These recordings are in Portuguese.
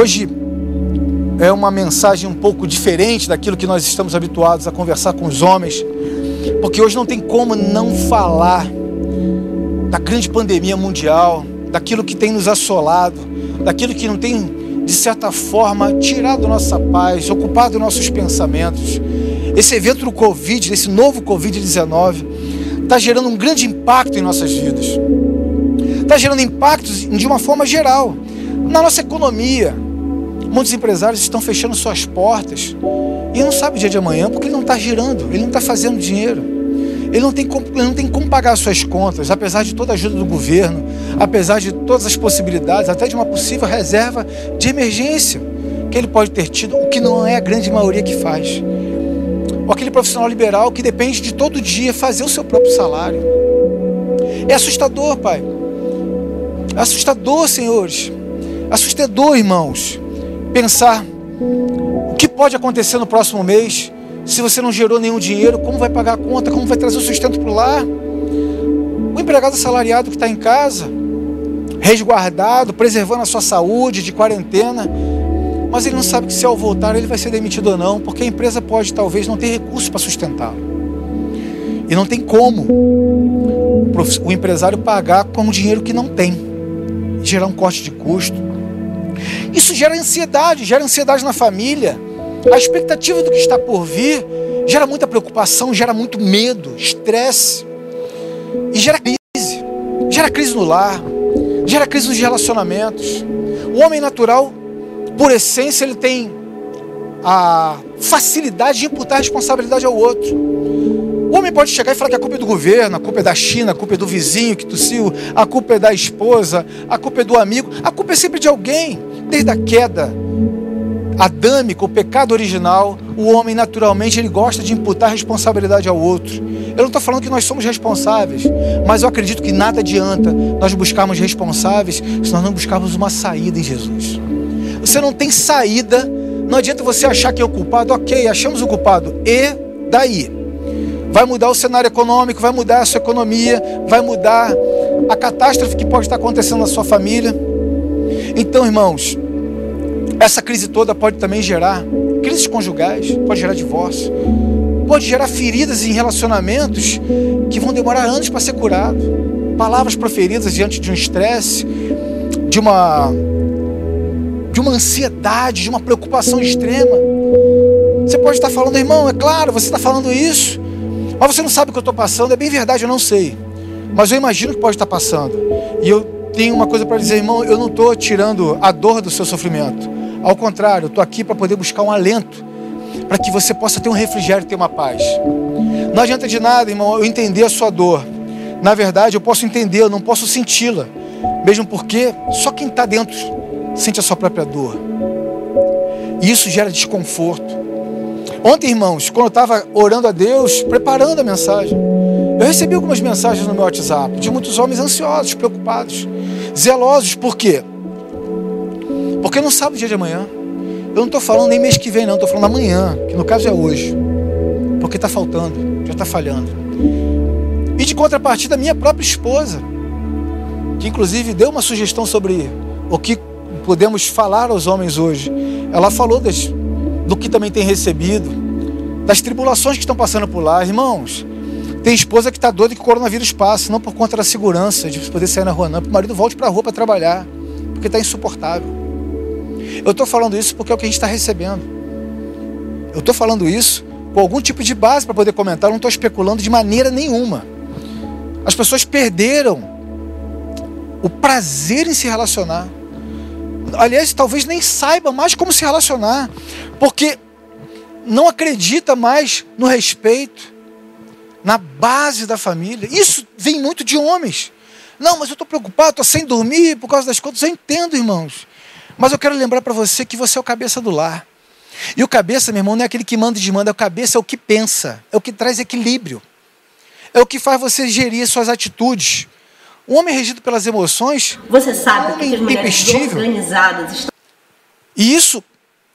Hoje é uma mensagem um pouco diferente daquilo que nós estamos habituados a conversar com os homens, porque hoje não tem como não falar da grande pandemia mundial, daquilo que tem nos assolado, daquilo que não tem, de certa forma, tirado nossa paz, ocupado nossos pensamentos. Esse evento do Covid, esse novo Covid-19, está gerando um grande impacto em nossas vidas. Está gerando impactos de uma forma geral. Na nossa economia, muitos empresários estão fechando suas portas e não sabe o dia de amanhã porque ele não está girando, ele não está fazendo dinheiro. Ele não, tem como, ele não tem como pagar suas contas, apesar de toda a ajuda do governo, apesar de todas as possibilidades, até de uma possível reserva de emergência que ele pode ter tido, o que não é a grande maioria que faz. Ou aquele profissional liberal que depende de todo dia fazer o seu próprio salário. É assustador, pai. É assustador, senhores. Assustador, irmãos. Pensar o que pode acontecer no próximo mês se você não gerou nenhum dinheiro, como vai pagar a conta? Como vai trazer o sustento para o lar? O empregado assalariado que está em casa, resguardado, preservando a sua saúde de quarentena, mas ele não sabe que se ao voltar ele vai ser demitido ou não, porque a empresa pode talvez não ter recursos para sustentá-lo. E não tem como o empresário pagar com um dinheiro que não tem, gerar um corte de custo. Isso gera ansiedade, gera ansiedade na família a expectativa do que está por vir gera muita preocupação, gera muito medo, estresse e gera crise. Gera crise no lar, gera crise nos relacionamentos. O homem natural, por essência, ele tem a facilidade de imputar responsabilidade ao outro. O homem pode chegar e falar que a culpa é do governo, a culpa é da China, a culpa é do vizinho que tossiu, a culpa é da esposa, a culpa é do amigo. A culpa é sempre de alguém, desde a queda adâmico, o pecado original, o homem naturalmente ele gosta de imputar responsabilidade ao outro. Eu não estou falando que nós somos responsáveis, mas eu acredito que nada adianta nós buscarmos responsáveis se nós não buscarmos uma saída em Jesus. Você não tem saída, não adianta você achar que é o culpado, ok, achamos o culpado, e daí? Vai mudar o cenário econômico, vai mudar a sua economia, vai mudar a catástrofe que pode estar acontecendo na sua família. Então, irmãos, essa crise toda pode também gerar crises conjugais, pode gerar divórcio, pode gerar feridas em relacionamentos que vão demorar anos para ser curado. Palavras proferidas diante de um estresse, de uma de uma ansiedade, de uma preocupação extrema. Você pode estar falando, irmão, é claro, você está falando isso, mas você não sabe o que eu estou passando. É bem verdade, eu não sei, mas eu imagino que pode estar passando. E eu tenho uma coisa para dizer, irmão, eu não estou tirando a dor do seu sofrimento. Ao contrário, estou aqui para poder buscar um alento, para que você possa ter um refrigério ter uma paz. Não adianta de nada, irmão, eu entender a sua dor. Na verdade, eu posso entender, eu não posso senti-la. Mesmo porque só quem está dentro sente a sua própria dor. E isso gera desconforto. Ontem, irmãos, quando eu estava orando a Deus, preparando a mensagem, eu recebi algumas mensagens no meu WhatsApp de muitos homens ansiosos, preocupados, zelosos, por quê? Porque não sabe o dia de amanhã. Eu não estou falando nem mês que vem, não. Estou falando amanhã, que no caso é hoje. Porque está faltando, já está falhando. E de contrapartida, minha própria esposa, que inclusive deu uma sugestão sobre o que podemos falar aos homens hoje. Ela falou das, do que também tem recebido, das tribulações que estão passando por lá. Irmãos, tem esposa que está doida que o coronavírus passe, não por conta da segurança, de poder sair na rua, não. Para o marido volte para a rua para trabalhar, porque está insuportável. Eu estou falando isso porque é o que a gente está recebendo. Eu estou falando isso com algum tipo de base para poder comentar, eu não estou especulando de maneira nenhuma. As pessoas perderam o prazer em se relacionar. Aliás, talvez nem saiba mais como se relacionar, porque não acredita mais no respeito, na base da família. Isso vem muito de homens. Não, mas eu estou preocupado, estou sem dormir por causa das contas. Eu entendo, irmãos. Mas eu quero lembrar para você que você é o cabeça do lar. E o cabeça, meu irmão, não é aquele que manda e desmanda, é o cabeça é o que pensa, é o que traz equilíbrio. É o que faz você gerir suas atitudes. Um homem regido pelas emoções. Você sabe um que as mulheres organizadas estão. E isso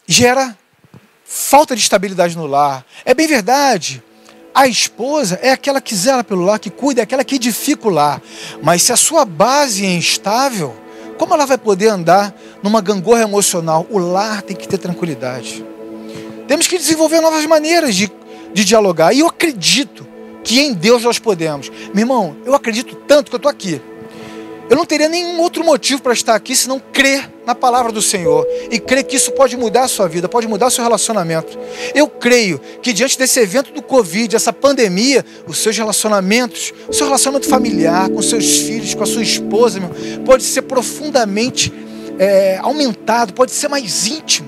gera falta de estabilidade no lar. É bem verdade. A esposa é aquela que zela pelo lar, que cuida, é aquela que edifica o lar. Mas se a sua base é instável, Como ela vai poder andar numa gangorra emocional? O lar tem que ter tranquilidade. Temos que desenvolver novas maneiras de, de dialogar. E eu acredito que em Deus nós podemos. Meu irmão, eu acredito tanto que eu estou aqui. Eu não teria nenhum outro motivo para estar aqui senão crer na palavra do Senhor e crer que isso pode mudar a sua vida, pode mudar o seu relacionamento. Eu creio que diante desse evento do Covid, essa pandemia, os seus relacionamentos, o seu relacionamento familiar, com seus filhos, com a sua esposa, pode ser profundamente é, aumentado, pode ser mais íntimo,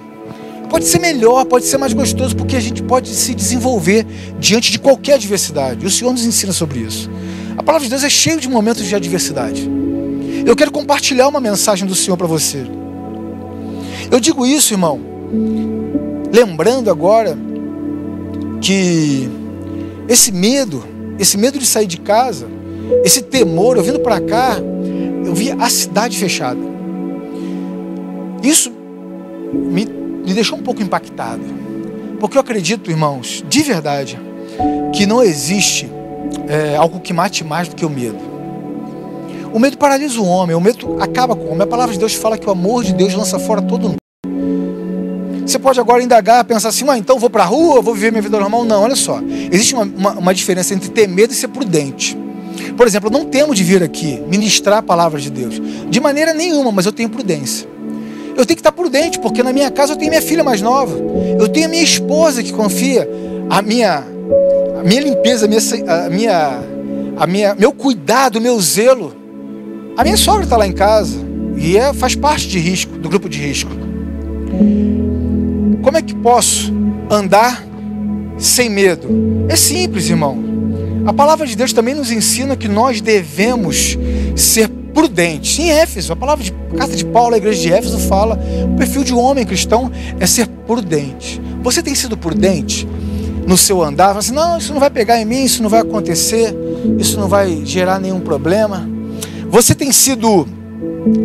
pode ser melhor, pode ser mais gostoso, porque a gente pode se desenvolver diante de qualquer adversidade. O Senhor nos ensina sobre isso. A palavra de Deus é cheia de momentos de adversidade. Eu quero compartilhar uma mensagem do Senhor para você. Eu digo isso, irmão, lembrando agora que esse medo, esse medo de sair de casa, esse temor, eu vindo para cá, eu vi a cidade fechada. Isso me, me deixou um pouco impactado. Porque eu acredito, irmãos, de verdade, que não existe é, algo que mate mais do que o medo. O medo paralisa o homem, o medo acaba com o homem. A palavra de Deus fala que o amor de Deus lança fora todo mundo. Você pode agora indagar, pensar assim, ah, então vou para a rua, vou viver minha vida normal. Não, olha só. Existe uma, uma, uma, diferença entre ter medo e ser prudente. Por exemplo, eu não temo de vir aqui ministrar a palavra de Deus. De maneira nenhuma, mas eu tenho prudência. Eu tenho que estar prudente, porque na minha casa eu tenho minha filha mais nova. Eu tenho a minha esposa que confia a minha, a minha limpeza, a minha, a minha, a minha, meu cuidado, meu zelo a minha sogra está lá em casa e é, faz parte de risco, do grupo de risco. Como é que posso andar sem medo? É simples, irmão. A palavra de Deus também nos ensina que nós devemos ser prudentes. Em Éfeso, a palavra de carta de Paulo, a igreja de Éfeso fala, o perfil de um homem cristão é ser prudente. Você tem sido prudente no seu andar? Você assim, não, isso não vai pegar em mim, isso não vai acontecer, isso não vai gerar nenhum problema. Você tem sido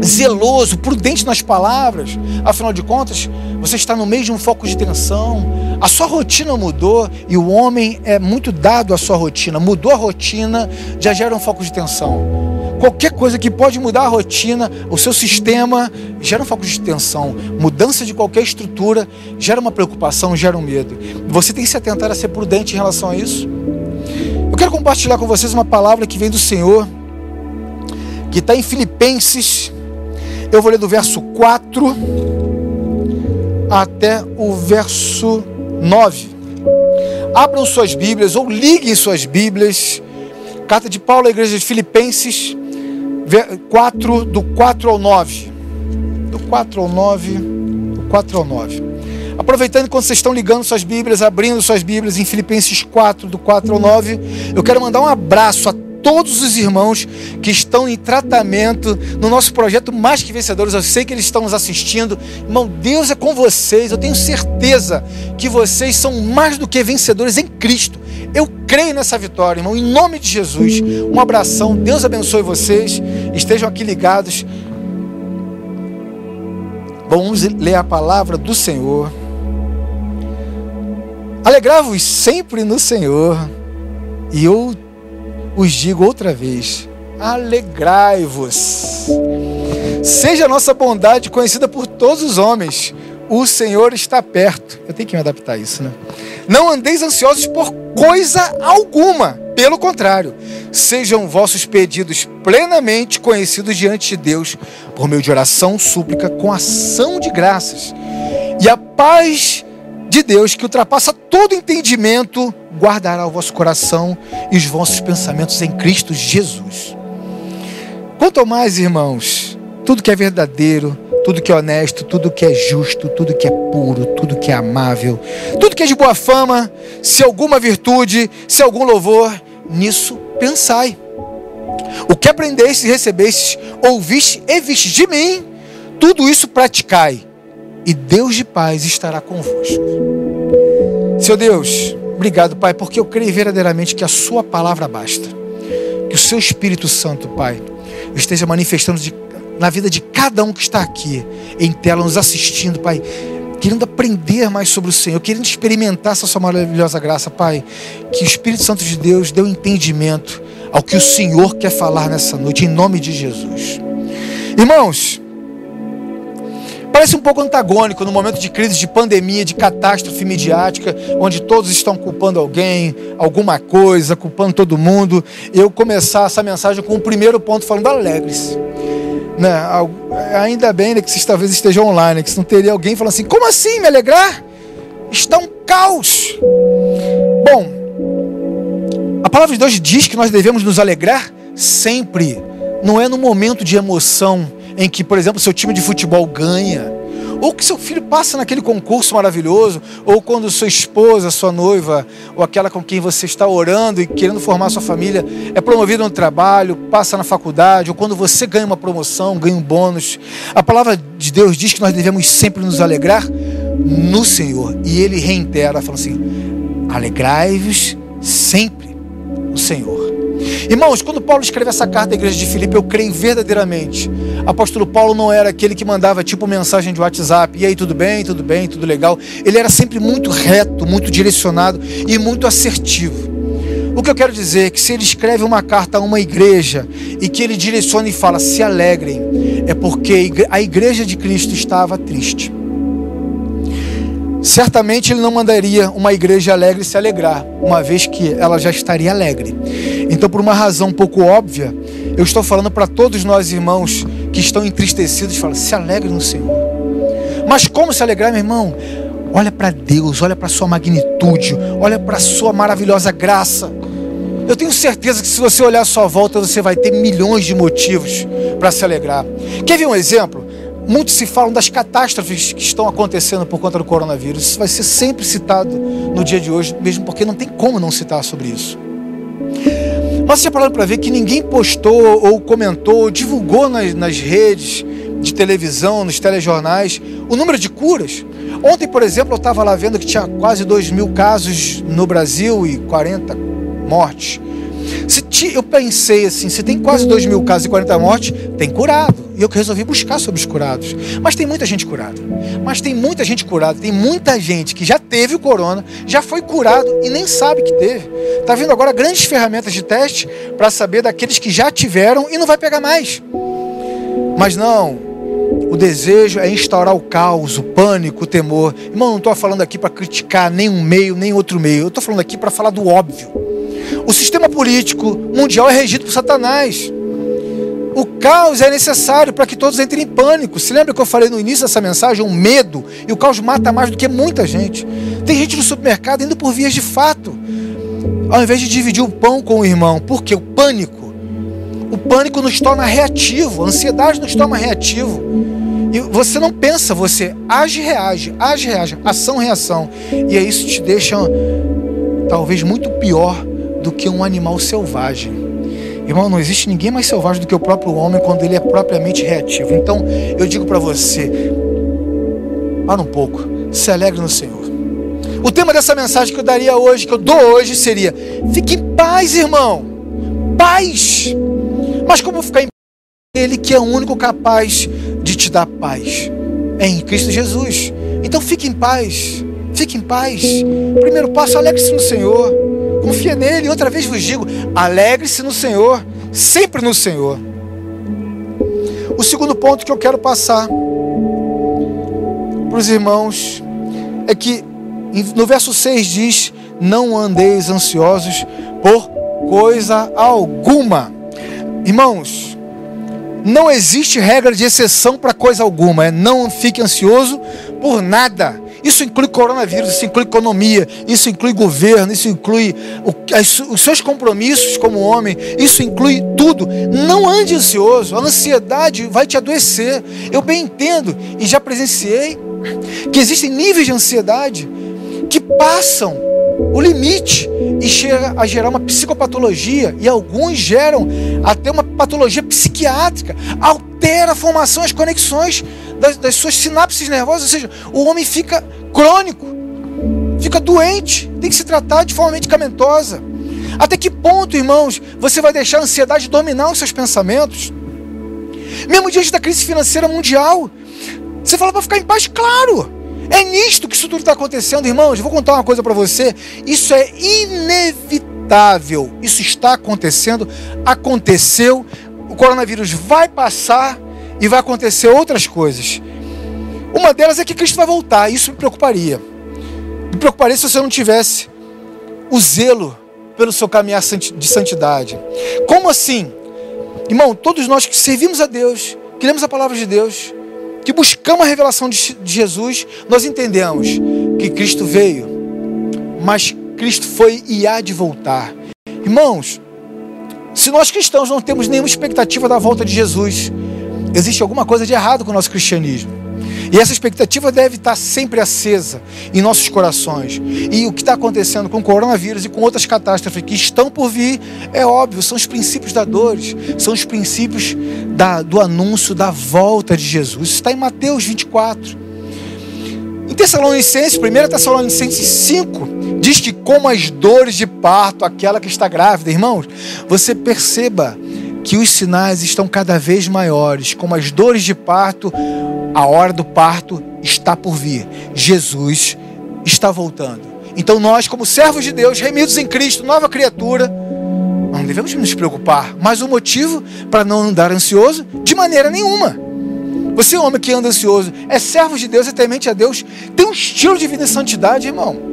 zeloso, prudente nas palavras, afinal de contas, você está no meio de um foco de tensão, a sua rotina mudou e o homem é muito dado à sua rotina. Mudou a rotina, já gera um foco de tensão. Qualquer coisa que pode mudar a rotina, o seu sistema gera um foco de tensão. Mudança de qualquer estrutura gera uma preocupação, gera um medo. Você tem que se atentar a ser prudente em relação a isso. Eu quero compartilhar com vocês uma palavra que vem do Senhor que está em Filipenses. Eu vou ler do verso 4 até o verso 9. Abram suas Bíblias ou liguem suas Bíblias. Carta de Paulo à igreja de Filipenses 4, do 4 ao 9. Do 4 ao 9. Do 4 ao 9. Aproveitando quando vocês estão ligando suas Bíblias, abrindo suas Bíblias em Filipenses 4, do 4 ao 9, eu quero mandar um abraço a todos os irmãos que estão em tratamento no nosso projeto Mais Que Vencedores. Eu sei que eles estão nos assistindo. Irmão, Deus é com vocês. Eu tenho certeza que vocês são mais do que vencedores em Cristo. Eu creio nessa vitória, irmão, em nome de Jesus. Um abração. Deus abençoe vocês. Estejam aqui ligados. Vamos ler a palavra do Senhor. Alegrai-vos sempre no Senhor. E eu os digo outra vez: alegrai-vos. Seja a nossa bondade conhecida por todos os homens. O Senhor está perto. Eu tenho que me adaptar a isso, né? Não andeis ansiosos por coisa alguma. Pelo contrário, sejam vossos pedidos plenamente conhecidos diante de Deus por meio de oração, súplica, com ação de graças. E a paz de Deus, que ultrapassa todo entendimento, guardará o vosso coração e os vossos pensamentos em Cristo Jesus. Quanto mais, irmãos, tudo que é verdadeiro, tudo que é honesto, tudo que é justo, tudo que é puro, tudo que é amável, tudo que é de boa fama, se alguma virtude, se algum louvor, nisso pensai. O que aprendeste e recebestes, ouviste e viste de mim, tudo isso praticai, e Deus de paz estará convosco. Seu Deus, Obrigado, Pai, porque eu creio verdadeiramente que a Sua palavra basta. Que o Seu Espírito Santo, Pai, esteja manifestando de, na vida de cada um que está aqui, em tela, nos assistindo, Pai, querendo aprender mais sobre o Senhor, querendo experimentar essa Sua maravilhosa graça, Pai. Que o Espírito Santo de Deus dê um entendimento ao que o Senhor quer falar nessa noite, em nome de Jesus. Irmãos, Parece um pouco antagônico no momento de crise, de pandemia, de catástrofe midiática, onde todos estão culpando alguém, alguma coisa, culpando todo mundo. Eu começar essa mensagem com o primeiro ponto falando alegres. Né? Ainda bem né, que vocês talvez estejam online, que não teria alguém falando assim: como assim me alegrar? Está um caos. Bom, a palavra de Deus diz que nós devemos nos alegrar sempre. Não é no momento de emoção em que, por exemplo, seu time de futebol ganha, ou que seu filho passa naquele concurso maravilhoso, ou quando sua esposa, sua noiva, ou aquela com quem você está orando e querendo formar sua família, é promovida no trabalho, passa na faculdade, ou quando você ganha uma promoção, ganha um bônus. A palavra de Deus diz que nós devemos sempre nos alegrar no Senhor. E ele reitera, falando assim: alegrai-vos sempre no Senhor. Irmãos, quando Paulo escreve essa carta à igreja de Filipe, eu creio verdadeiramente. Apóstolo Paulo não era aquele que mandava tipo mensagem de WhatsApp, e aí tudo bem, tudo bem, tudo legal. Ele era sempre muito reto, muito direcionado e muito assertivo. O que eu quero dizer é que se ele escreve uma carta a uma igreja e que ele direciona e fala se alegrem, é porque a igreja de Cristo estava triste. Certamente ele não mandaria uma igreja alegre se alegrar, uma vez que ela já estaria alegre. Então, por uma razão um pouco óbvia, eu estou falando para todos nós irmãos que estão entristecidos, fala, se alegre no Senhor. Mas como se alegrar, meu irmão? Olha para Deus, olha para sua magnitude, olha para sua maravilhosa graça. Eu tenho certeza que se você olhar à sua volta, você vai ter milhões de motivos para se alegrar. Quer ver um exemplo? Muitos se falam das catástrofes que estão acontecendo por conta do coronavírus. Isso vai ser sempre citado no dia de hoje, mesmo porque não tem como não citar sobre isso. Mas você já parou para ver que ninguém postou ou comentou, ou divulgou nas, nas redes de televisão, nos telejornais, o número de curas. Ontem, por exemplo, eu estava lá vendo que tinha quase 2 mil casos no Brasil e 40 mortes. Se eu pensei assim, se tem quase 2 mil casos e 40 mortes, tem curado. E eu resolvi buscar sobre os curados. Mas tem muita gente curada. Mas tem muita gente curada. Tem muita gente que já teve o corona, já foi curado e nem sabe que teve. Está vindo agora grandes ferramentas de teste para saber daqueles que já tiveram e não vai pegar mais. Mas não, o desejo é instaurar o caos, o pânico, o temor. Irmão, não estou falando aqui para criticar nem um meio, nem outro meio. Eu estou falando aqui para falar do óbvio. O sistema político mundial é regido por Satanás. O caos é necessário para que todos entrem em pânico. Se lembra que eu falei no início dessa mensagem? Um medo. E o caos mata mais do que muita gente. Tem gente no supermercado indo por vias de fato. Ao invés de dividir o pão com o irmão. Por quê? O pânico. O pânico nos torna reativo. A ansiedade nos torna reativo. E você não pensa, você age reage. Age reage. Ação reação. E aí isso te deixa talvez muito pior do que um animal selvagem. Irmão, não existe ninguém mais selvagem do que o próprio homem quando ele é propriamente reativo. Então, eu digo para você, para um pouco, se alegre no Senhor. O tema dessa mensagem que eu daria hoje, que eu dou hoje, seria: fique em paz, irmão. Paz. Mas como ficar em paz? Ele que é o único capaz de te dar paz. É em Cristo Jesus. Então fique em paz. Fique em paz. Primeiro passo, alegre-se no Senhor. Confia nele. Outra vez vos digo: alegre-se no Senhor, sempre no Senhor. O segundo ponto que eu quero passar para os irmãos é que no verso 6 diz: Não andeis ansiosos por coisa alguma. Irmãos, não existe regra de exceção para coisa alguma. É não fique ansioso por nada. Isso inclui coronavírus, isso inclui economia, isso inclui governo, isso inclui os seus compromissos como homem, isso inclui tudo. Não ande ansioso, a ansiedade vai te adoecer. Eu bem entendo e já presenciei que existem níveis de ansiedade que passam o limite e chega a gerar uma psicopatologia e alguns geram até uma patologia psiquiátrica, altera a formação, as conexões das, das suas sinapses nervosas, ou seja, o homem fica crônico, fica doente, tem que se tratar de forma medicamentosa. Até que ponto, irmãos, você vai deixar a ansiedade dominar os seus pensamentos? Mesmo diante da crise financeira mundial, você fala para ficar em paz? Claro! É nisto que isso tudo está acontecendo, irmãos. Vou contar uma coisa para você. Isso é inevitável. Isso está acontecendo, aconteceu. O coronavírus vai passar e vai acontecer outras coisas. Uma delas é que Cristo vai voltar, isso me preocuparia. Me preocuparia se você não tivesse o zelo pelo seu caminhar de santidade. Como assim? Irmão, todos nós que servimos a Deus, que lemos a palavra de Deus, que buscamos a revelação de Jesus, nós entendemos que Cristo veio, mas Cristo foi e há de voltar. Irmãos, se nós cristãos não temos nenhuma expectativa da volta de Jesus, existe alguma coisa de errado com o nosso cristianismo. E essa expectativa deve estar sempre acesa em nossos corações. E o que está acontecendo com o coronavírus e com outras catástrofes que estão por vir, é óbvio, são os princípios da dores, são os princípios da, do anúncio da volta de Jesus. Isso está em Mateus 24. Em Tessalonicenses, 1 Tessalonicenses 5, diz que como as dores de parto, aquela que está grávida, irmãos, você perceba que os sinais estão cada vez maiores, como as dores de parto, a hora do parto está por vir. Jesus está voltando. Então nós, como servos de Deus, remidos em Cristo, nova criatura, não devemos nos preocupar. Mas o motivo para não andar ansioso, de maneira nenhuma. Você, homem que anda ansioso, é servo de Deus, é temente a Deus, tem um estilo de vida em santidade, irmão.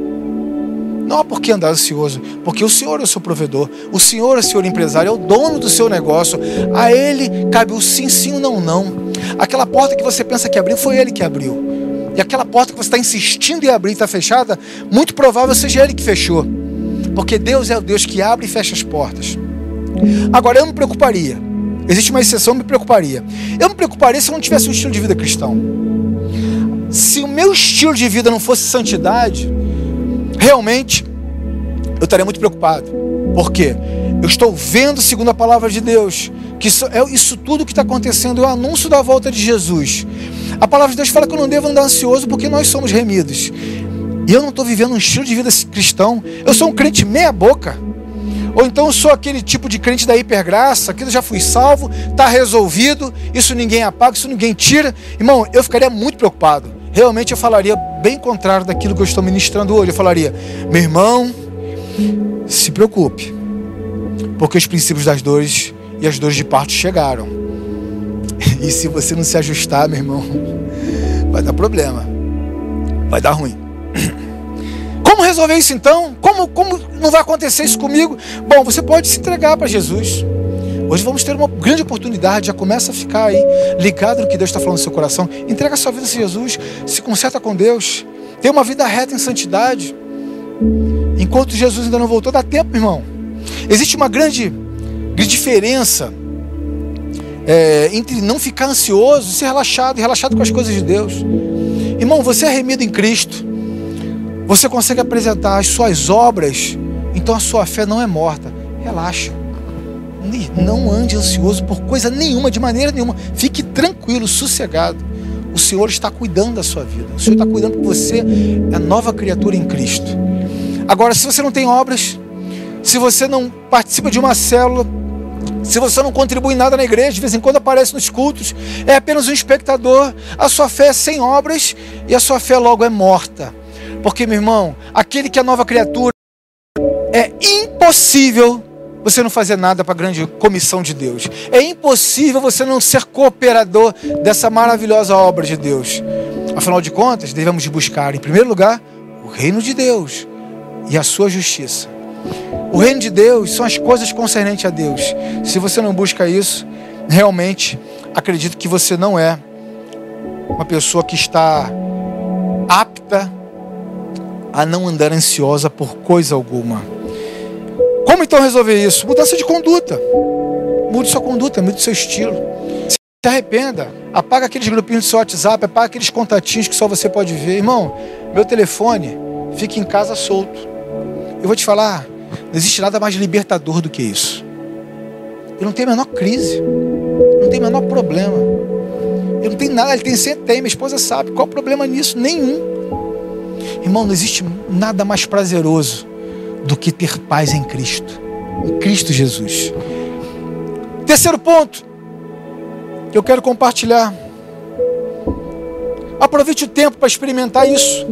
Não há por que andar ansioso, porque o Senhor é o seu provedor, o Senhor é o seu empresário, é o dono do seu negócio. A Ele cabe o sim, sim, o não, não. Aquela porta que você pensa que abriu, foi Ele que abriu. E aquela porta que você está insistindo em abrir e está fechada, muito provável seja Ele que fechou. Porque Deus é o Deus que abre e fecha as portas. Agora, eu me preocuparia. Existe uma exceção, me preocuparia. Eu me preocuparia se eu não tivesse um estilo de vida cristão. Se o meu estilo de vida não fosse santidade, realmente eu estaria muito preocupado. Por quê? Eu estou vendo, segundo a palavra de Deus, que isso, é isso tudo que está acontecendo é o anúncio da volta de Jesus. A palavra de Deus fala que eu não devo andar ansioso porque nós somos remidos. E eu não estou vivendo um estilo de vida cristão. Eu sou um crente meia-boca. Ou então eu sou aquele tipo de crente da hipergraça, que eu já fui salvo, está resolvido, isso ninguém apaga, isso ninguém tira. Irmão, eu ficaria muito preocupado realmente eu falaria bem contrário daquilo que eu estou ministrando hoje. Eu falaria, meu irmão, se preocupe, porque os princípios das dores e as dores de parto chegaram. E se você não se ajustar, meu irmão, vai dar problema, vai dar ruim. Como resolver isso então? Como, como não vai acontecer isso comigo? Bom, você pode se entregar para Jesus. Hoje vamos ter uma grande oportunidade, já começa a ficar aí ligado no que Deus está falando no seu coração. Entrega sua vida a Jesus, se conserta com Deus, tenha uma vida reta em santidade. Enquanto Jesus ainda não voltou, dá tempo, irmão. Existe uma grande, grande diferença é, entre não ficar ansioso e ser relaxado, relaxado com as coisas de Deus. Irmão, você é remido em Cristo. Você consegue apresentar as suas obras, então a sua fé não é morta. Relaxa. Não ande ansioso por coisa nenhuma, de maneira nenhuma. Fique tranquilo, sossegado. O Senhor está cuidando da sua vida. O Senhor está cuidando porque você é nova criatura em Cristo. Agora, se você não tem obras, se você não participa de uma célula, se você não contribui nada na igreja, de vez em quando aparece nos cultos, é apenas um espectador, a sua fé é sem obras e a sua fé logo é morta. Porque, meu irmão, aquele que é nova criatura, é impossível você não fazer nada para a grande comissão de Deus. É impossível você não ser cooperador dessa maravilhosa obra de Deus. Afinal de contas, devemos buscar, em primeiro lugar, o reino de Deus e a sua justiça. O reino de Deus são as coisas concernentes a Deus. Se você não busca isso, realmente acredito que você não é uma pessoa que está apta a não andar ansiosa por coisa alguma. Como então resolver isso? Mudança de conduta. Mude sua conduta, mude seu estilo. Se arrependa. Apaga aqueles grupinhos do seu WhatsApp, apaga aqueles contatinhos que só você pode ver. Irmão, meu telefone fica em casa solto. Eu vou te falar, não existe nada mais libertador do que isso. Eu não tenho a menor crise. Não tenho o menor problema. Eu não tenho nada, ele tem sempre tem, minha esposa sabe. Qual o problema nisso? Nenhum. Irmão, não existe nada mais prazeroso do que ter paz em Cristo, em Cristo Jesus. Terceiro ponto que eu quero compartilhar. Aproveite o tempo para experimentar isso.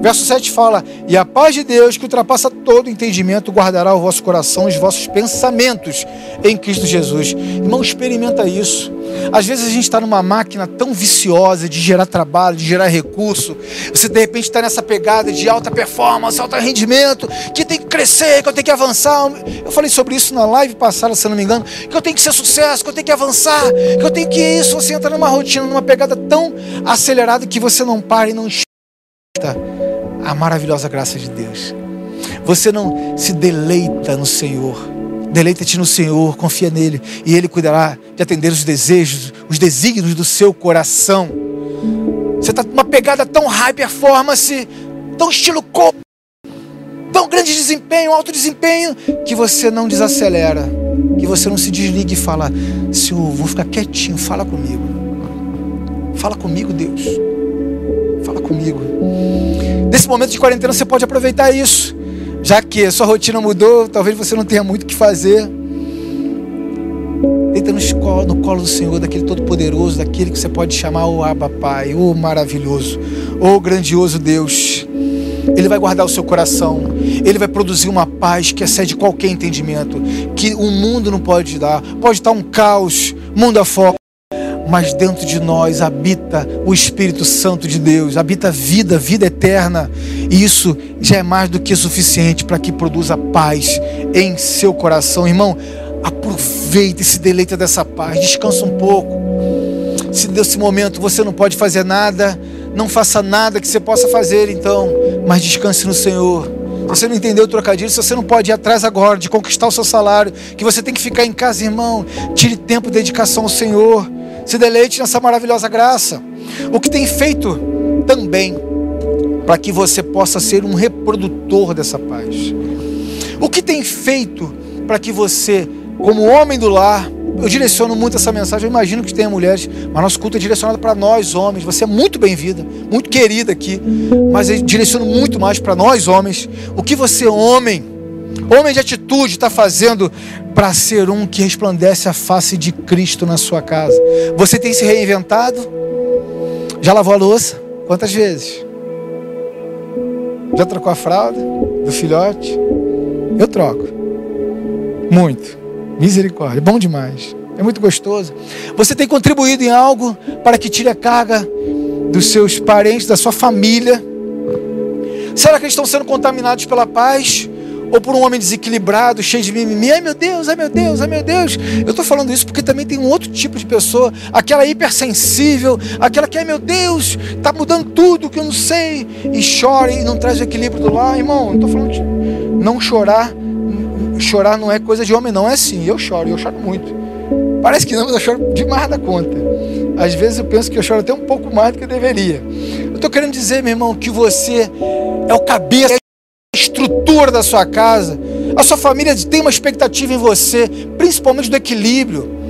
Verso 7 fala: E a paz de Deus, que ultrapassa todo entendimento, guardará o vosso coração e os vossos pensamentos em Cristo Jesus. Irmão, experimenta isso. Às vezes a gente está numa máquina tão viciosa de gerar trabalho, de gerar recurso. Você de repente está nessa pegada de alta performance, alto rendimento, que tem que crescer, que eu tenho que avançar. Eu falei sobre isso na live passada, se não me engano, que eu tenho que ser sucesso, que eu tenho que avançar, que eu tenho que isso. Você entra numa rotina, numa pegada tão acelerada que você não para e não enxerga a maravilhosa graça de Deus. Você não se deleita no Senhor Deleita-te no Senhor, confia nele, e ele cuidará de atender os desejos, os desígnios do seu coração. Você está numa pegada tão high performance, tão estilo corpo, tão grande desempenho, alto desempenho, que você não desacelera, que você não se desliga e fala: Senhor, vou ficar quietinho, fala comigo. Fala comigo, Deus. Fala comigo. Nesse momento de quarentena você pode aproveitar isso já que sua rotina mudou, talvez você não tenha muito o que fazer. Deita no colo, no colo do Senhor, daquele todo-poderoso, daquele que você pode chamar o Abba Pai, o maravilhoso, o grandioso Deus. Ele vai guardar o seu coração, ele vai produzir uma paz que excede qualquer entendimento, que o mundo não pode dar. Pode estar um caos, mundo afora mas dentro de nós habita o Espírito Santo de Deus, habita vida, vida eterna, e isso já é mais do que suficiente para que produza paz em seu coração. Irmão, aproveite e se deleita dessa paz, descansa um pouco. Se nesse momento você não pode fazer nada, não faça nada que você possa fazer então, mas descanse no Senhor. Se você não entendeu o trocadilho, se você não pode ir atrás agora de conquistar o seu salário, que você tem que ficar em casa, irmão, tire tempo de dedicação ao Senhor se deleite nessa maravilhosa graça. O que tem feito também para que você possa ser um reprodutor dessa paz. O que tem feito para que você, como homem do lar, eu direciono muito essa mensagem, eu imagino que tenha mulheres, mas nosso culto é direcionado para nós homens. Você é muito bem-vinda, muito querida aqui, mas eu direciono muito mais para nós homens. O que você, homem, homem de atitude, está fazendo para ser um que resplandece a face de Cristo na sua casa. Você tem se reinventado? Já lavou a louça? Quantas vezes? Já trocou a fralda do filhote? Eu troco. Muito. Misericórdia. Bom demais. É muito gostoso. Você tem contribuído em algo para que tire a carga dos seus parentes, da sua família? Será que eles estão sendo contaminados pela paz? Ou por um homem desequilibrado, cheio de mimimi, ai meu Deus, ai meu Deus, ai meu Deus. Eu estou falando isso porque também tem um outro tipo de pessoa, aquela hipersensível, aquela que, ai meu Deus, está mudando tudo que eu não sei, e chora e não traz o equilíbrio do lar. Irmão, não estou falando de não chorar, chorar não é coisa de homem, não é assim. Eu choro, eu choro muito. Parece que não, mas eu choro demais da conta. Às vezes eu penso que eu choro até um pouco mais do que eu deveria. Eu estou querendo dizer, meu irmão, que você é o cabeça da sua casa. A sua família tem uma expectativa em você, principalmente do equilíbrio.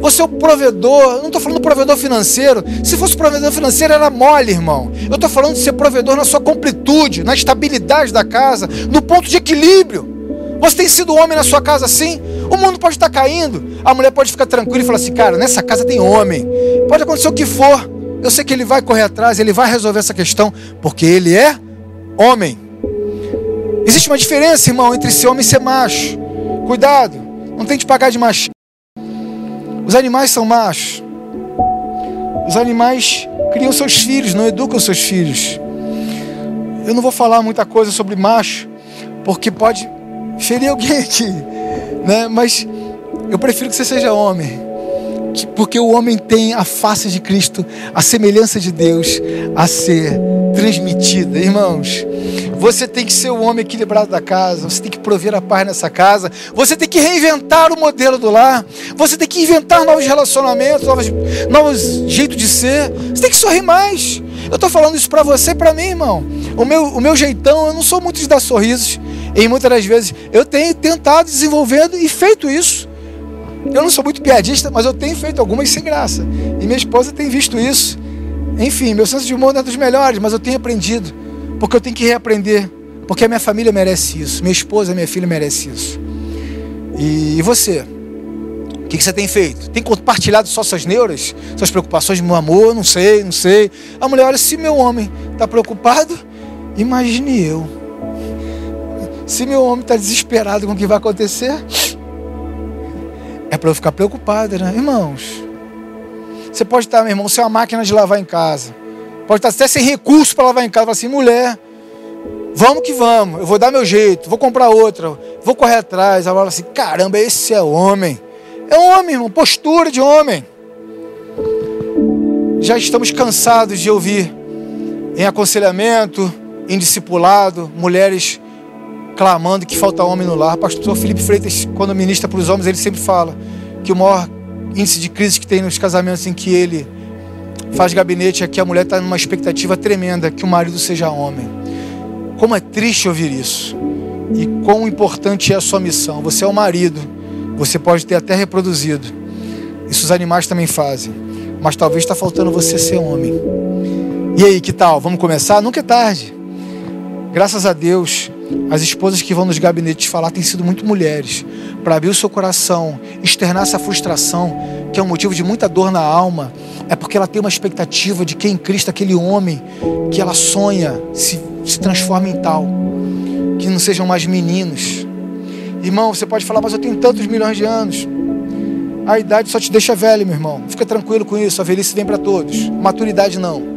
Você é o provedor, não estou falando provedor financeiro. Se fosse provedor financeiro, era mole, irmão. Eu estou falando de ser provedor na sua completude, na estabilidade da casa, no ponto de equilíbrio. Você tem sido homem na sua casa assim? O mundo pode estar caindo, a mulher pode ficar tranquila e falar assim: cara, nessa casa tem homem. Pode acontecer o que for. Eu sei que ele vai correr atrás, ele vai resolver essa questão, porque ele é homem. Existe uma diferença, irmão, entre ser homem e ser macho. Cuidado, não tente pagar de macho. Os animais são machos. Os animais criam seus filhos, não educam seus filhos. Eu não vou falar muita coisa sobre macho, porque pode ferir alguém aqui, né? Mas eu prefiro que você seja homem, porque o homem tem a face de Cristo, a semelhança de Deus a ser transmitida, irmãos. Você tem que ser o homem equilibrado da casa, você tem que prover a paz nessa casa, você tem que reinventar o modelo do lar, você tem que inventar novos relacionamentos, novos, novos jeitos de ser, você tem que sorrir mais. Eu estou falando isso para você e para mim, irmão. O meu, o meu jeitão, eu não sou muito de dar sorrisos, e muitas das vezes eu tenho tentado, desenvolvendo e feito isso. Eu não sou muito piadista, mas eu tenho feito algumas sem graça. E minha esposa tem visto isso. Enfim, meu senso de humor não é dos melhores, mas eu tenho aprendido. Porque eu tenho que reaprender. Porque a minha família merece isso. Minha esposa, minha filha merece isso. E, você? O que, você tem feito? Tem compartilhado só suas neuras? Suas preocupações, meu amor? Não sei, não sei. A mulher, olha, se meu homem está preocupado, imagine eu. Se meu homem está desesperado com o que vai acontecer, é para eu ficar preocupado, né? Irmãos, Você pode estar, meu irmão, sem uma máquina de lavar em casa. Pode estar até sem recurso para lavar em casa. Fala assim, mulher, vamos que vamos. Eu vou dar meu jeito, vou comprar outra, vou correr atrás. Ela fala assim, caramba, esse é homem. É homem, irmão, postura de homem. Já estamos cansados de ouvir em aconselhamento, em discipulado, mulheres clamando que falta homem no lar. Pastor Felipe Freitas, quando ministra para os homens, ele sempre fala que o maior índice de crise que tem nos casamentos em que ele faz gabinete que a mulher está numa expectativa tremenda que o marido seja homem. Como é triste ouvir isso. E quão importante é a sua missão. Você é o marido, você pode ter até reproduzido. Isso os animais também fazem. Mas talvez está faltando você ser homem. E aí, que tal? Vamos começar? Nunca é tarde. Graças a Deus, as esposas que vão nos gabinetes falar têm sido muito mulheres, para abrir o seu coração, externar essa frustração, que é um motivo de muita dor na alma, é porque ela tem uma expectativa de que em Cristo aquele homem que ela sonha se, se transforme em tal, que não sejam mais meninos. Irmão, você pode falar, mas eu tenho tantos milhões de anos. A idade só te deixa velho, meu irmão. Fica tranquilo com isso, a velhice vem para todos. Maturidade não.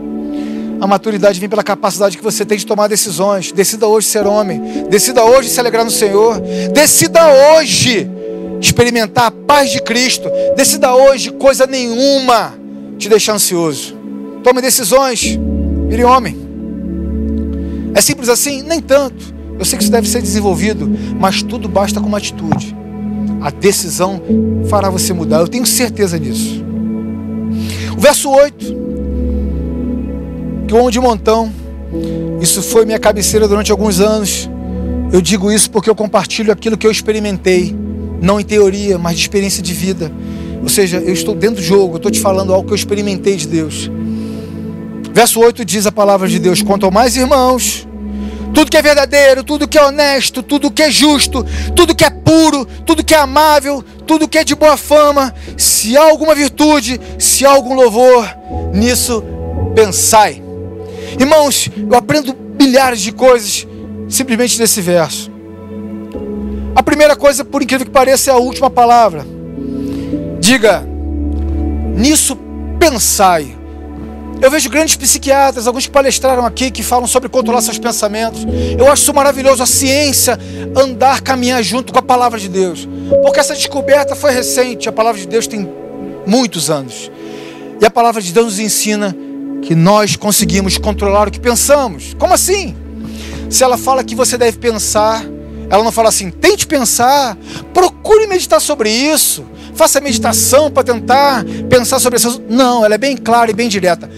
A maturidade vem pela capacidade que você tem de tomar decisões. Decida hoje ser homem. Decida hoje se alegrar no Senhor. Decida hoje experimentar a paz de Cristo. Decida hoje coisa nenhuma te deixar ansioso. Tome decisões. Vire homem. É simples assim? Nem tanto. Eu sei que isso deve ser desenvolvido, mas tudo basta com uma atitude. A decisão fará você mudar. Eu tenho certeza disso. O verso 8 que o de montão, isso foi minha cabeceira durante alguns anos. Eu digo isso porque eu compartilho aquilo que eu experimentei, não em teoria, mas de experiência de vida. Ou seja, eu estou dentro do jogo, eu estou te falando algo que eu experimentei de Deus. Verso 8 diz a palavra de Deus: Quanto mais irmãos, tudo que é verdadeiro, tudo que é honesto, tudo que é justo, tudo que é puro, tudo que é amável, tudo que é de boa fama, se há alguma virtude, se há algum louvor, nisso pensai. Irmãos, eu aprendo milhares de coisas simplesmente nesse verso. A primeira coisa, por incrível que pareça, é a última palavra. Diga, nisso pensai. Eu vejo grandes psiquiatras, alguns que palestraram aqui, que falam sobre controlar seus pensamentos. Eu acho isso maravilhoso, a ciência andar, caminhar junto com a palavra de Deus. Porque essa descoberta foi recente, a palavra de Deus tem muitos anos. E a palavra de Deus nos ensina que nós conseguimos controlar o que pensamos. Como assim? Se ela fala que você deve pensar, ela não fala assim, tente pensar, procure meditar sobre isso, faça meditação para tentar pensar sobre isso. Não, ela é bem clara e bem direta.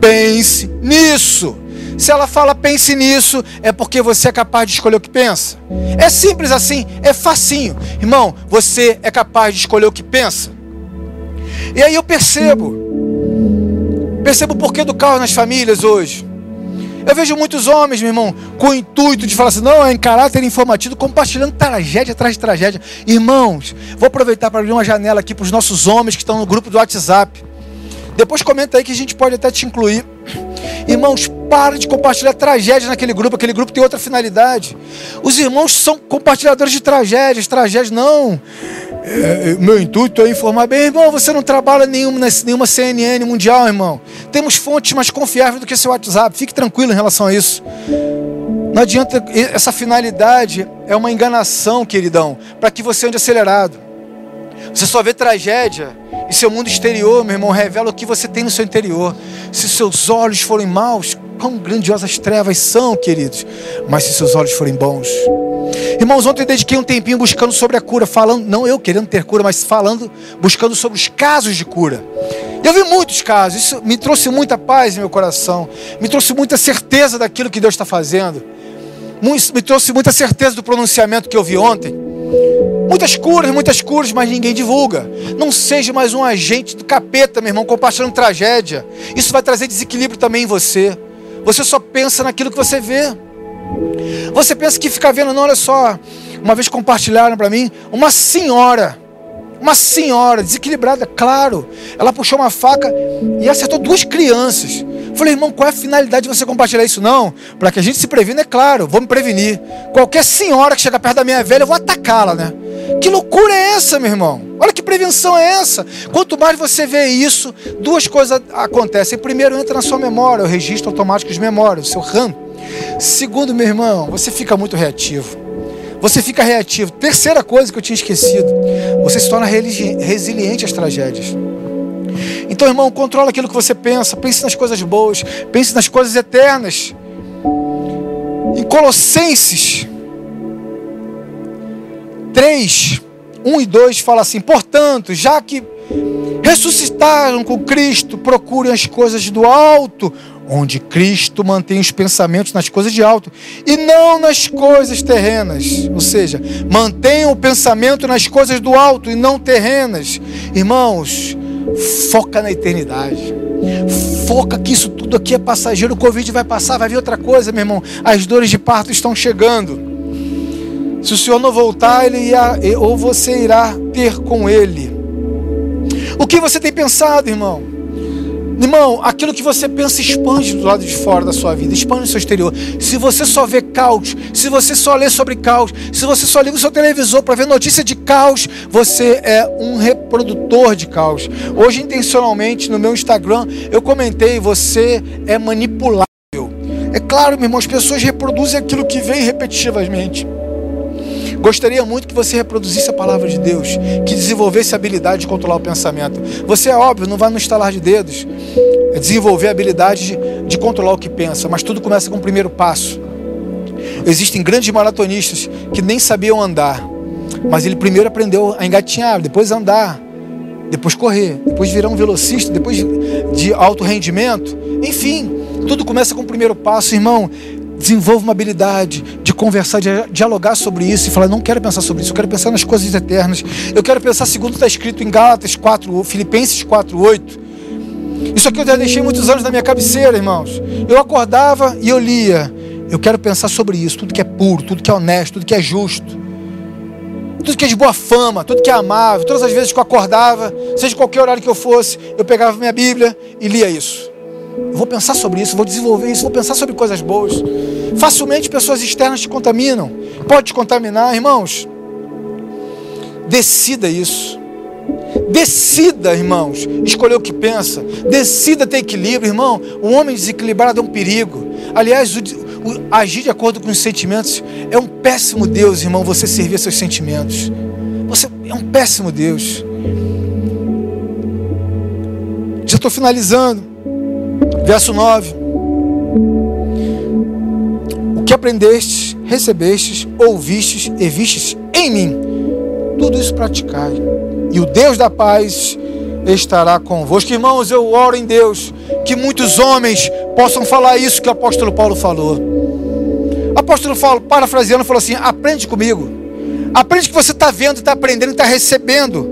Pense nisso. Se ela fala pense nisso, é porque você é capaz de escolher o que pensa. É simples assim, é facinho. Irmão, você é capaz de escolher o que pensa. E aí eu percebo Perceba o porquê do caos nas famílias hoje. Eu vejo muitos homens, meu irmão, com o intuito de falar assim, não, é em caráter informativo, compartilhando tragédia atrás de tragédia. Irmãos, vou aproveitar para abrir uma janela aqui para os nossos homens que estão no grupo do WhatsApp. Depois comenta aí que a gente pode até te incluir. Irmãos, para de compartilhar tragédias naquele grupo, aquele grupo tem outra finalidade. Os irmãos são compartilhadores de tragédias, tragédias não. É, é, meu intuito é informar bem, irmão. Você não trabalha nenhuma, nenhuma CNN mundial, irmão. Temos fontes mais confiáveis do que seu WhatsApp. Fique tranquilo em relação a isso. Não adianta, essa finalidade é uma enganação, queridão, para que você ande acelerado. Você só vê tragédia e seu mundo exterior, meu irmão, revela o que você tem no seu interior. Se seus olhos forem maus, quão grandiosas trevas são, queridos. Mas se seus olhos forem bons, Irmãos, ontem dediquei um tempinho buscando sobre a cura, falando, não eu querendo ter cura, mas falando, buscando sobre os casos de cura. Eu vi muitos casos, isso me trouxe muita paz em meu coração, me trouxe muita certeza daquilo que Deus está fazendo, me trouxe muita certeza do pronunciamento que eu vi ontem. Muitas curas, muitas curas, mas ninguém divulga. Não seja mais um agente do capeta, meu irmão, compartilhando tragédia. Isso vai trazer desequilíbrio também em você. Você só pensa naquilo que você vê. Você pensa que fica vendo, não, olha só. Uma vez compartilharam para mim, uma senhora, uma senhora desequilibrada, claro. Ela puxou uma faca e acertou duas crianças. Falei, irmão, qual é a finalidade de você compartilhar isso? Não, para que a gente se previna, é claro, vou me prevenir. Qualquer senhora que chegar perto da minha velha, eu vou atacá-la, né? Que loucura é essa, meu irmão? Olha que prevenção é essa? Quanto mais você vê isso, duas coisas acontecem. Primeiro, entra na sua memória, o registro automático de memória, o seu RAM. Segundo, meu irmão, você fica muito reativo. Você fica reativo. Terceira coisa que eu tinha esquecido: você se torna resiliente às tragédias. Então, irmão, controla aquilo que você pensa. Pense nas coisas boas. Pense nas coisas eternas. Em Colossenses 3, 1 e 2 fala assim: Portanto, já que ressuscitaram com Cristo, procurem as coisas do alto, onde Cristo mantém os pensamentos nas coisas de alto e não nas coisas terrenas. Ou seja, mantenham o pensamento nas coisas do alto e não terrenas. Irmãos, foca na eternidade. Foca que isso tudo aqui é passageiro. O Covid vai passar, vai vir outra coisa, meu irmão. As dores de parto estão chegando. Se o Senhor não voltar, ele ou você irá ter com ele. O que você tem pensado, irmão? Irmão, aquilo que você pensa expande do lado de fora da sua vida, expande no seu exterior. Se você só vê caos, se você só lê sobre caos, se você só liga o seu televisor para ver notícia de caos, você é um reprodutor de caos. Hoje, intencionalmente, no meu Instagram, eu comentei: você é manipulável. É claro, meu irmão, as pessoas reproduzem aquilo que vem repetitivamente. Gostaria muito que você reproduzisse a palavra de Deus, que desenvolvesse a habilidade de controlar o pensamento. Você, é óbvio, não vai no estalar de dedos é desenvolver a habilidade de, de controlar o que pensa, mas tudo começa com o primeiro passo. Existem grandes maratonistas que nem sabiam andar, mas ele primeiro aprendeu a engatinhar, depois andar, depois correr, depois virar um velocista, depois de alto rendimento. Enfim, tudo começa com o primeiro passo, irmão desenvolva uma habilidade de conversar, de dialogar sobre isso e falar: não quero pensar sobre isso, eu quero pensar nas coisas eternas. Eu quero pensar segundo está escrito em Gálatas 4, Filipenses 4, 8. Isso aqui eu já deixei muitos anos na minha cabeceira, irmãos. Eu acordava e eu lia. Eu quero pensar sobre isso, tudo que é puro, tudo que é honesto, tudo que é justo, tudo que é de boa fama, tudo que é amável. Todas as vezes que eu acordava, seja qualquer horário que eu fosse, eu pegava minha Bíblia e lia isso. Vou pensar sobre isso, vou desenvolver isso, vou pensar sobre coisas boas. Facilmente pessoas externas te contaminam. Pode te contaminar, irmãos. Decida isso. Decida, irmãos, escolher o que pensa. Decida ter equilíbrio, irmão. Um homem desequilibrado é um perigo. Aliás, o, o, agir de acordo com os sentimentos é um péssimo Deus, irmão. Você servir seus sentimentos. Você é um péssimo Deus. Já estou finalizando. Verso 9: O que aprendestes, recebestes, ouvistes e vistes em mim, tudo isso praticai, e o Deus da paz estará convosco. Irmãos, eu oro em Deus que muitos homens possam falar isso que o apóstolo Paulo falou. Apóstolo Paulo, parafraseando, falou assim: aprende comigo. Aprende que você está vendo, está aprendendo, está recebendo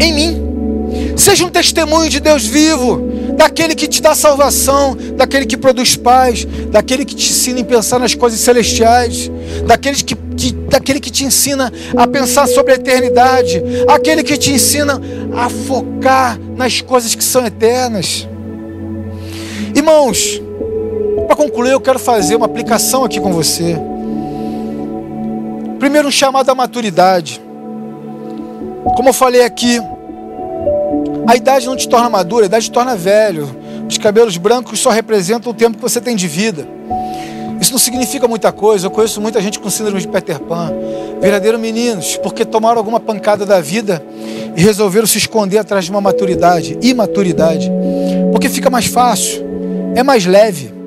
em mim. Seja um testemunho de Deus vivo daquele que te dá salvação, daquele que produz paz, daquele que te ensina a pensar nas coisas celestiais, daquele que, que, daquele que te ensina a pensar sobre a eternidade, aquele que te ensina a focar nas coisas que são eternas. Irmãos, para concluir, eu quero fazer uma aplicação aqui com você. Primeiro, um chamado à maturidade. Como eu falei aqui, a idade não te torna madura, a idade te torna velho. Os cabelos brancos só representam o tempo que você tem de vida. Isso não significa muita coisa. Eu conheço muita gente com síndrome de Peter Pan, verdadeiros meninos, porque tomaram alguma pancada da vida e resolveram se esconder atrás de uma maturidade, imaturidade, porque fica mais fácil, é mais leve.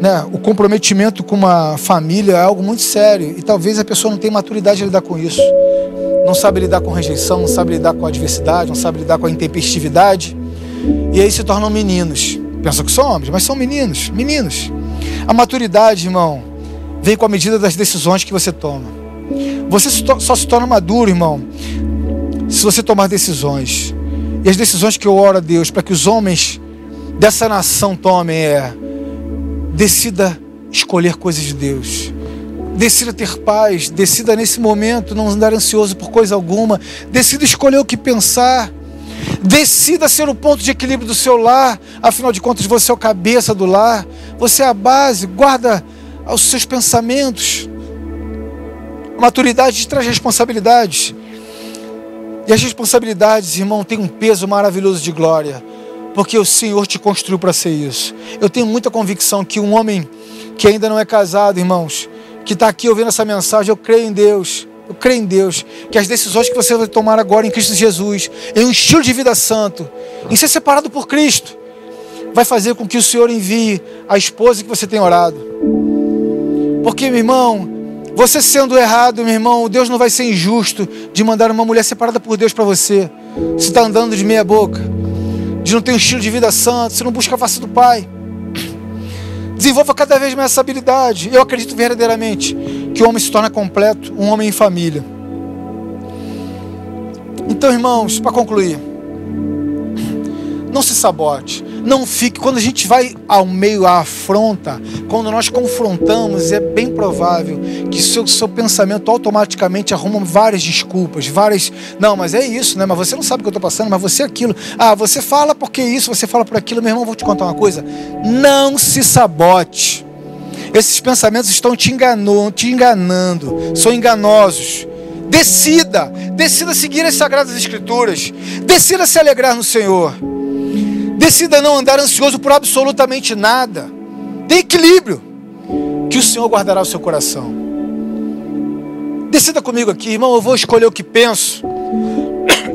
Né? O comprometimento com uma família é algo muito sério e talvez a pessoa não tenha maturidade de lidar com isso não sabe lidar com rejeição, não sabe lidar com adversidade, não sabe lidar com a intempestividade. E aí se tornam meninos. Pensam que são homens, mas são meninos, meninos. A maturidade, irmão, vem com a medida das decisões que você toma. Você só se torna maduro, irmão, se você tomar decisões. E as decisões que eu oro a Deus para que os homens dessa nação tomem é: decida escolher coisas de Deus. Decida ter paz, decida nesse momento não andar ansioso por coisa alguma, decida escolher o que pensar, decida ser o ponto de equilíbrio do seu lar, afinal de contas você é o cabeça do lar, você é a base, guarda os seus pensamentos. Maturidade traz responsabilidades. E as responsabilidades, irmão, têm um peso maravilhoso de glória, porque o Senhor te construiu para ser isso. Eu tenho muita convicção que um homem que ainda não é casado, irmãos, que está aqui ouvindo essa mensagem, eu creio em Deus. Eu creio em Deus que as decisões que você vai tomar agora em Cristo Jesus, em um estilo de vida santo, em ser separado por Cristo, vai fazer com que o Senhor envie a esposa que você tem orado. Porque, meu irmão, você sendo errado, meu irmão, Deus não vai ser injusto de mandar uma mulher separada por Deus para você. Se está andando de meia boca, de não ter um estilo de vida santo, se não busca a face do Pai. Desenvolva cada vez mais essa habilidade. Eu acredito verdadeiramente que o homem se torna completo, um homem em família. Então, irmãos, para concluir, não se sabote. Não fique. Quando a gente vai ao meio à afronta, quando nós confrontamos, é bem provável que seu, seu pensamento automaticamente arruma várias desculpas, várias. Não, mas é isso, né? Mas você não sabe o que eu estou passando, mas você é aquilo. Ah, você fala porque isso, você fala por aquilo. Meu irmão, vou te contar uma coisa. Não se sabote. Esses pensamentos estão te enganando, te enganando, são enganosos. Decida, decida seguir as sagradas escrituras. Decida se alegrar no Senhor. Decida não andar ansioso por absolutamente nada. Tem equilíbrio, que o Senhor guardará o seu coração. Decida comigo aqui, irmão. Eu vou escolher o que penso.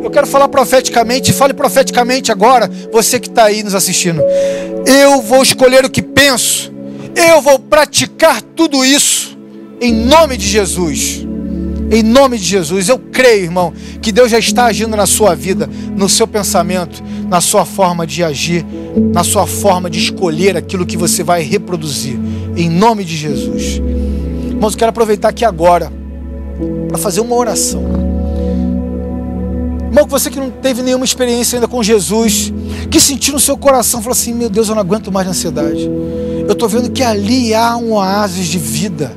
Eu quero falar profeticamente. Fale profeticamente agora, você que está aí nos assistindo. Eu vou escolher o que penso. Eu vou praticar tudo isso em nome de Jesus. Em nome de Jesus, eu creio, irmão, que Deus já está agindo na sua vida, no seu pensamento, na sua forma de agir, na sua forma de escolher aquilo que você vai reproduzir. Em nome de Jesus. Irmãos, eu quero aproveitar aqui agora para fazer uma oração. Irmão, você que não teve nenhuma experiência ainda com Jesus, que sentiu no seu coração, falou assim: Meu Deus, eu não aguento mais ansiedade. Eu estou vendo que ali há um oásis de vida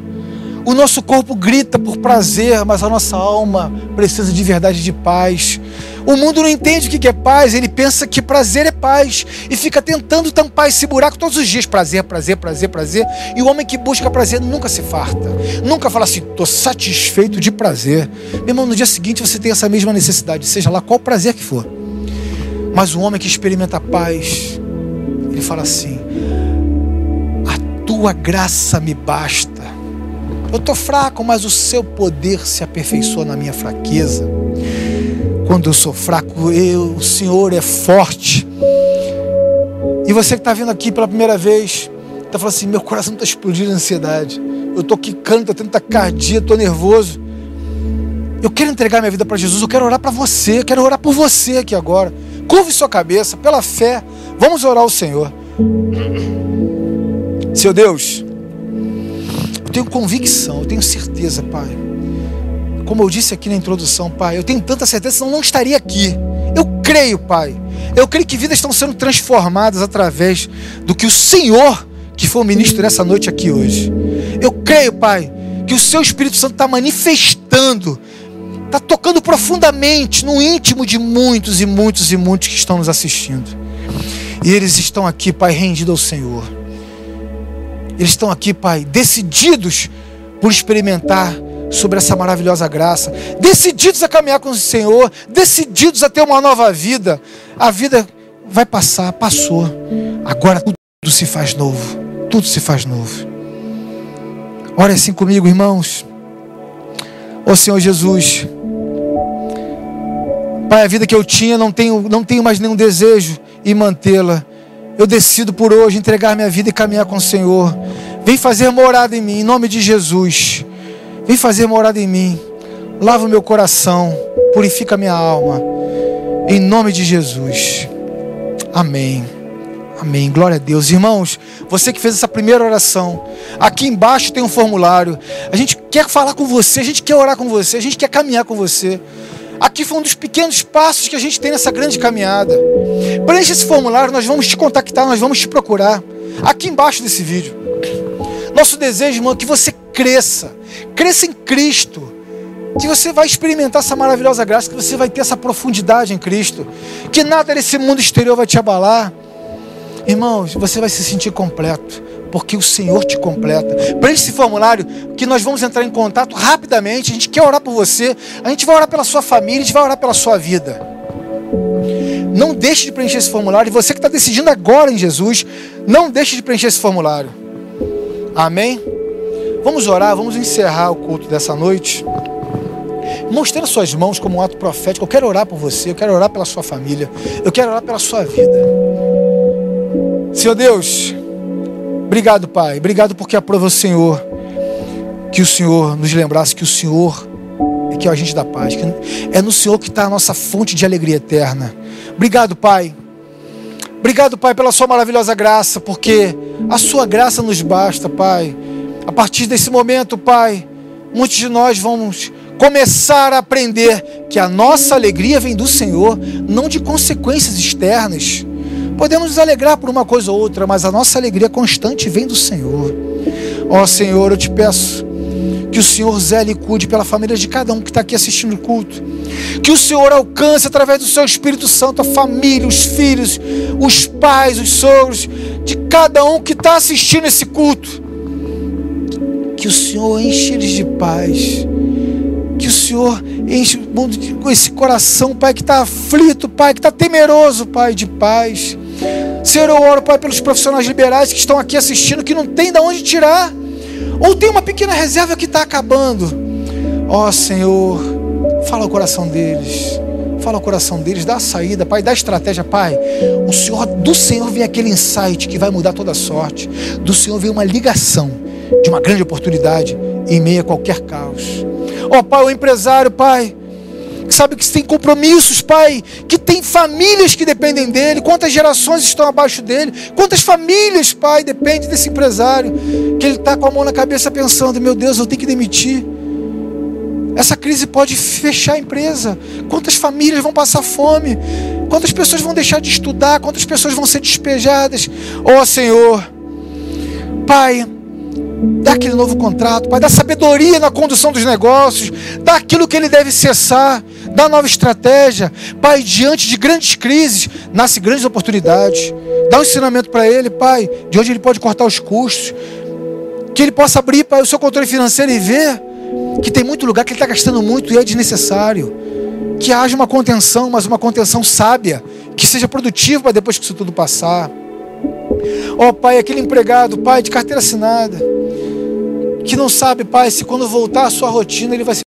o nosso corpo grita por prazer, mas a nossa alma precisa de verdade de paz. O mundo não entende o que é paz, ele pensa que prazer é paz e fica tentando tampar esse buraco todos os dias. Prazer, prazer, prazer, prazer. E o homem que busca prazer nunca se farta, nunca fala assim, estou satisfeito de prazer. Meu irmão, no dia seguinte você tem essa mesma necessidade, seja lá qual prazer que for. Mas o homem que experimenta paz, ele fala assim: a tua graça me basta. Eu estou fraco, mas o seu poder se aperfeiçoa na minha fraqueza. Quando eu sou fraco, eu, o Senhor é forte. E você que está vindo aqui pela primeira vez, está falando assim: meu coração está explodindo de ansiedade. Eu estou quicando, estou tendo taquicardia, estou nervoso. Eu quero entregar minha vida para Jesus, eu quero orar para você, eu quero orar por você aqui agora. Curve sua cabeça, pela fé, vamos orar ao Senhor. Seu Deus, eu tenho convicção, eu tenho certeza, Pai. Como eu disse aqui na introdução, Pai, eu tenho tanta certeza, senão não estaria aqui. Eu creio, Pai. Eu creio que vidas estão sendo transformadas através do que o Senhor, que foi o ministro nessa noite aqui hoje. Eu creio, Pai, que o Seu Espírito Santo está manifestando, está tocando profundamente no íntimo de muitos e muitos e muitos que estão nos assistindo. E eles estão aqui, Pai, rendidos ao Senhor. Eles estão aqui, Pai, decididos por experimentar sobre essa maravilhosa graça, decididos a caminhar com o Senhor, decididos a ter uma nova vida. A vida vai passar, passou. Agora tudo se faz novo. Tudo se faz novo. Ore assim comigo, irmãos. Ó Senhor Jesus. Pai, a vida que eu tinha, não tenho, não tenho mais nenhum desejo em mantê-la eu decido por hoje entregar minha vida e caminhar com o Senhor. Vem fazer morada em mim, em nome de Jesus. Vem fazer morada em mim. Lava o meu coração, purifica minha alma. Em nome de Jesus. Amém. Amém. Glória a Deus. Irmãos, você que fez essa primeira oração, aqui embaixo tem um formulário. A gente quer falar com você, a gente quer orar com você, a gente quer caminhar com você. Aqui foi um dos pequenos passos que a gente tem nessa grande caminhada. Preencha esse formulário, nós vamos te contactar, nós vamos te procurar. Aqui embaixo desse vídeo. Nosso desejo, irmão, é que você cresça. Cresça em Cristo. Que você vai experimentar essa maravilhosa graça, que você vai ter essa profundidade em Cristo. Que nada desse mundo exterior vai te abalar. Irmãos, você vai se sentir completo. Porque o Senhor te completa. Preenche esse formulário que nós vamos entrar em contato rapidamente. A gente quer orar por você, a gente vai orar pela sua família, a gente vai orar pela sua vida. Não deixe de preencher esse formulário. E você que está decidindo agora em Jesus, não deixe de preencher esse formulário. Amém? Vamos orar, vamos encerrar o culto dessa noite. Mostrando suas mãos como um ato profético. Eu quero orar por você, eu quero orar pela sua família, eu quero orar pela sua vida. Senhor Deus, Obrigado, Pai. Obrigado porque aprova o Senhor. Que o Senhor nos lembrasse que o Senhor é que é o agente da paz. Que é no Senhor que está a nossa fonte de alegria eterna. Obrigado, Pai. Obrigado, Pai, pela Sua maravilhosa graça, porque a Sua graça nos basta, Pai. A partir desse momento, Pai, muitos de nós vamos começar a aprender que a nossa alegria vem do Senhor, não de consequências externas. Podemos nos alegrar por uma coisa ou outra, mas a nossa alegria constante vem do Senhor. Ó Senhor, eu te peço que o Senhor zele e cuide pela família de cada um que está aqui assistindo o culto. Que o Senhor alcance através do seu Espírito Santo a família, os filhos, os pais, os sogros, de cada um que está assistindo esse culto. Que o Senhor enche eles de paz. Que o Senhor enche esse coração, Pai, que está aflito, Pai, que está temeroso, Pai, de paz. Senhor, eu oro, Pai, pelos profissionais liberais que estão aqui assistindo, que não tem de onde tirar, ou tem uma pequena reserva que está acabando. Ó oh, Senhor, fala o coração deles, fala o coração deles, dá a saída, Pai, dá a estratégia, Pai. O Senhor, do Senhor vem aquele insight que vai mudar toda a sorte, do Senhor vem uma ligação de uma grande oportunidade em meio a qualquer caos. Ó oh, Pai, o empresário, Pai, sabe que tem compromissos, Pai, que tem famílias que dependem dele, quantas gerações estão abaixo dele, quantas famílias, Pai, dependem desse empresário, que ele está com a mão na cabeça pensando: meu Deus, eu tenho que demitir. Essa crise pode fechar a empresa. Quantas famílias vão passar fome? Quantas pessoas vão deixar de estudar? Quantas pessoas vão ser despejadas? Ó oh, Senhor, Pai, dá aquele novo contrato, Pai, dá sabedoria na condução dos negócios, dá aquilo que ele deve cessar, dá nova estratégia. Pai, diante de grandes crises, nasce grandes oportunidades. Dá um ensinamento para ele, Pai, de onde ele pode cortar os custos. Que ele possa abrir, Pai, o seu controle financeiro e ver que tem muito lugar que ele está gastando muito e é desnecessário. Que haja uma contenção, mas uma contenção sábia, que seja produtiva para depois que isso tudo passar. Ó oh, Pai, aquele empregado, Pai, de carteira assinada, que não sabe, Pai, se quando voltar à sua rotina ele vai ser